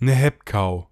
ne Hebkau